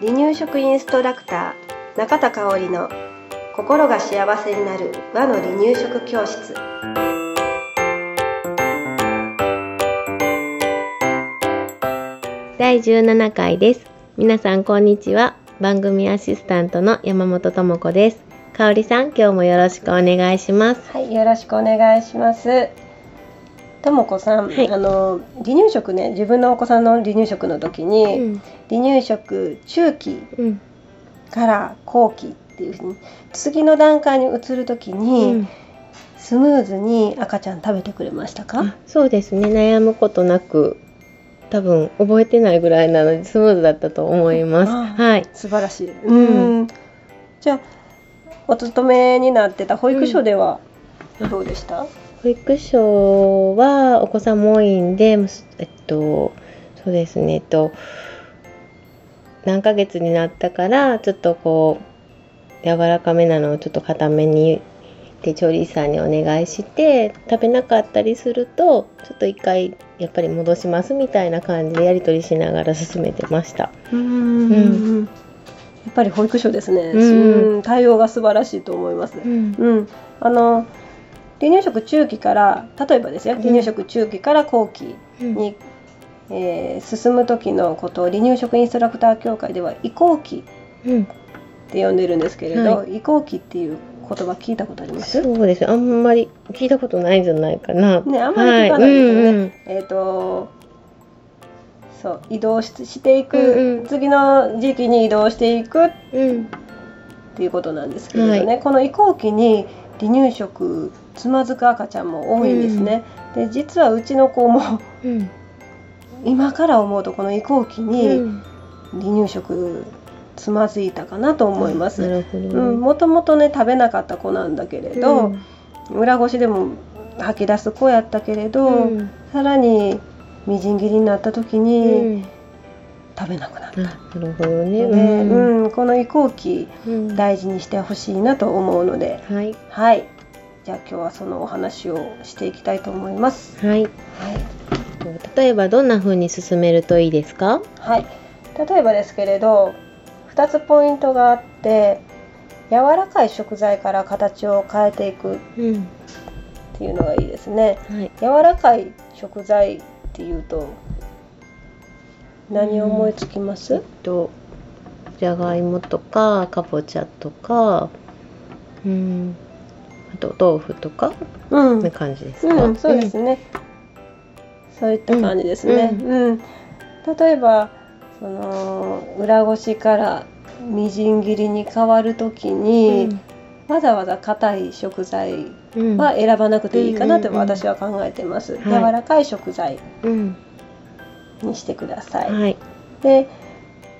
離乳食インストラクター中田香織の心が幸せになる和の離乳食教室。第17回です。皆さんこんにちは。番組アシスタントの山本智子です。香織さん今日もよろしくお願いします。はいよろしくお願いしますともこさん、はい。あの離乳食ね自分のお子さんの離乳食の時に、うん。離乳食中期うん。から後期っていうふうに次の段階に移る時に、うん。スムーズに赤ちゃん食べてくれましたか？あそうですね。悩むことなく多分覚えてないぐらいなのでスムーズだったと思います。あはい。素晴らしい。うん。じゃあお勤めになってた保育所ではどうでした？保育所はお子さんも多いんでえっとそうですねえっと何ヶ月になったからちょっとこう柔らかめなのをちょっと固めにで調理師さんにお願いして食べなかったりするとちょっと一回やっぱり戻しますみたいな感じでやり取りしながら進めてました。うん。やっぱり保育所ですね。うんうん対応が素晴らしいと思います。うんうん。あの離乳食中期から例えばですよ離乳食中期から後期に、えー進む時のことを離乳食インストラクター協会では移行期うん。って呼んでるんですけれど、は移行期っていう言葉聞いたことあります？そうです。ねあんまり聞いたことないんじゃないかな。ね、あんまり聞かないですよね。はい。うんうん。えっ、と、そう、移動ししていく、うんうん。次の時期に移動していくっうん。ていうことなんですけれどね、はこの移行期に離乳食つまずく赤ちゃんも多いんですね。で、実はうちの子もうん。今から思うとこの移行期うにん。離乳食つまずいたかなと思います。うん、もともとね食べなかった子なんだけれど、うん。裏ごしでも吐き出す子やったけれど、うん。さらにみじん切りになった時うにん。食べなくなった、あなるほどね。ねうん。うんこの移行期うん。大事にしてほしいなと思うので。はい。はいじゃあ今日はそのお話をしていきたいと思います。はい。はい、例えばどんな風に進めるといいですか？はい、例えばですけれど2つポイントがあって柔らかい食材から形を変えていく。っうん。ていうのがいいですね。はい。柔らかい食材っていうと何を思いつきます、えっとじゃがいもとかかぼちゃとか、うんあと豆腐とかうん。な感じですか？うん、そうですね、そういった感じですね。ううん。例えばその裏ごしからみじん切りに変わるときに、わざわざ硬い食材うん。は選ばなくていいかなとうんうんうん。私は考えてます。はい。柔らかい食材うん。にしてください。はい。で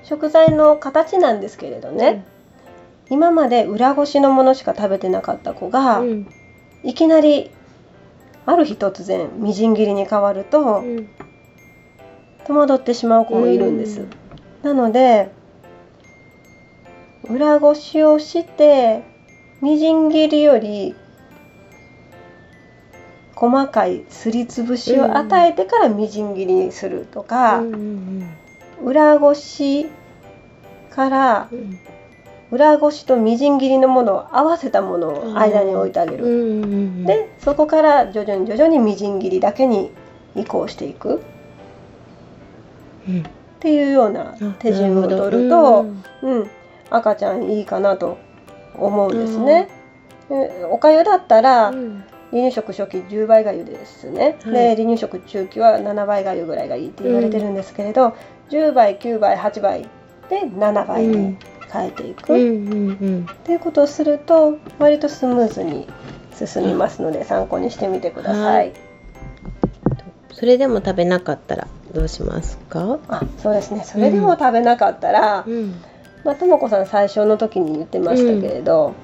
食材の形なんですけれどね、今まで裏ごしのものしか食べてなかった子が、うん。いきなりある日突然みじん切りに変わると、うん。戸惑ってしまう子もいるんです、うん。なので裏ごしをしてみじん切りより細かいすりつぶしを与えてからみじん切りにするとか、裏ごしからうん裏ごしとみじん切りのものを合わせたものを間に置いてあげる、うん。うんうんでそこから徐々に徐々にみじん切りだけに移行していく。うん。っていうようなあ手順を取ると、うんうん、赤ちゃんいいかなと思うんですね。でおかゆだったらうん。離乳食初期10倍がゆですね、はい。で離乳食中期は7倍がゆぐらいがいいって言われてるんですけれど、10倍9倍8倍で7倍に変えていく、うんっうんうん。ていうことをすると割とスムーズに進みますので参考にしてみてください。はい。それでも食べなかったらどうしますか？あそうですね。それでも食べなかったら、うん。まあ、ともこさん最初の時に言ってましたけれど、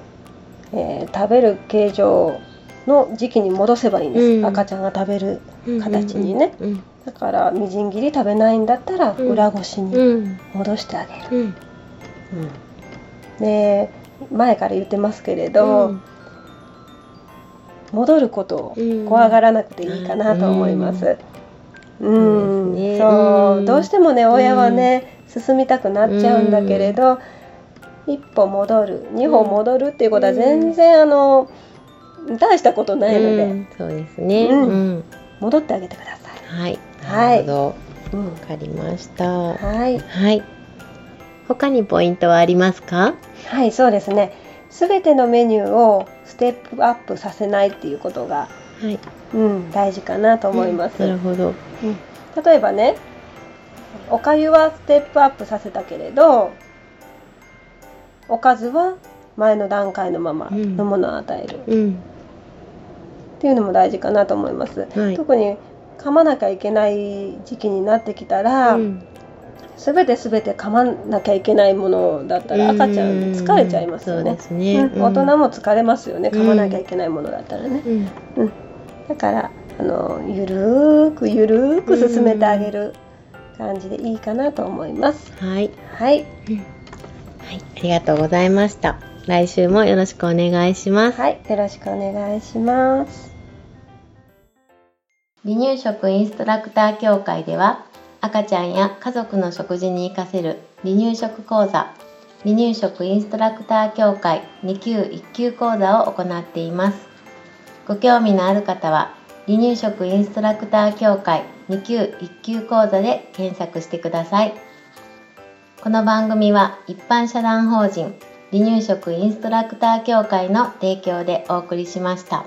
えー食べる形状の時期に戻せばいいんです、うん。赤ちゃんが食べる形にね、うんだからみじん切り食べないんだったらうん。裏ごしにうん戻してあげる、うんで前から言ってますけれど、戻ることをうん。怖がらなくていいかなと思います、うん、そうどうしてもね親はね、進みたくなっちゃうんだけれど、一歩戻る二歩戻るっていうことは全然、あの大したことないので、うん。そうですね。うん。うん。戻ってあげてくださはい。はい。なるほど。い。うん。わかりました。ははい、い。他にポイントはありますか？はい、そうですね。すべてのメニューをステップアップさせないっていうことが、はい。うん、大事かなと思います。なるほど。例えばねおかゆはステップアップさせたけれどおかずは前の段階のままのものを与える、うん。っていうのも大事かなと思います、はい特に噛まなきゃいけない時期になってきたら、うん全て全て噛まなきゃいけないものだったら赤ちゃん疲れちゃいますよねそうですね。うん大人も疲れますよね噛まなきゃいけないものだったらね、うん。だからあのゆるーくゆるーく進めてあげる感じでいいかなと思います。はい。はい、はい。ありがとうございました。来週もよろしくお願いします。はい、よろしくお願いします。離乳食インストラクター協会では赤ちゃんや家族の食事に活かせる離乳食講座離乳食インストラクター協会2級1級講座を行っていますご興味のある方は離乳食インストラクター協会2級1級講座で検索してくださいこの番組は一般社団法人離乳食インストラクター協会の提供でお送りしました。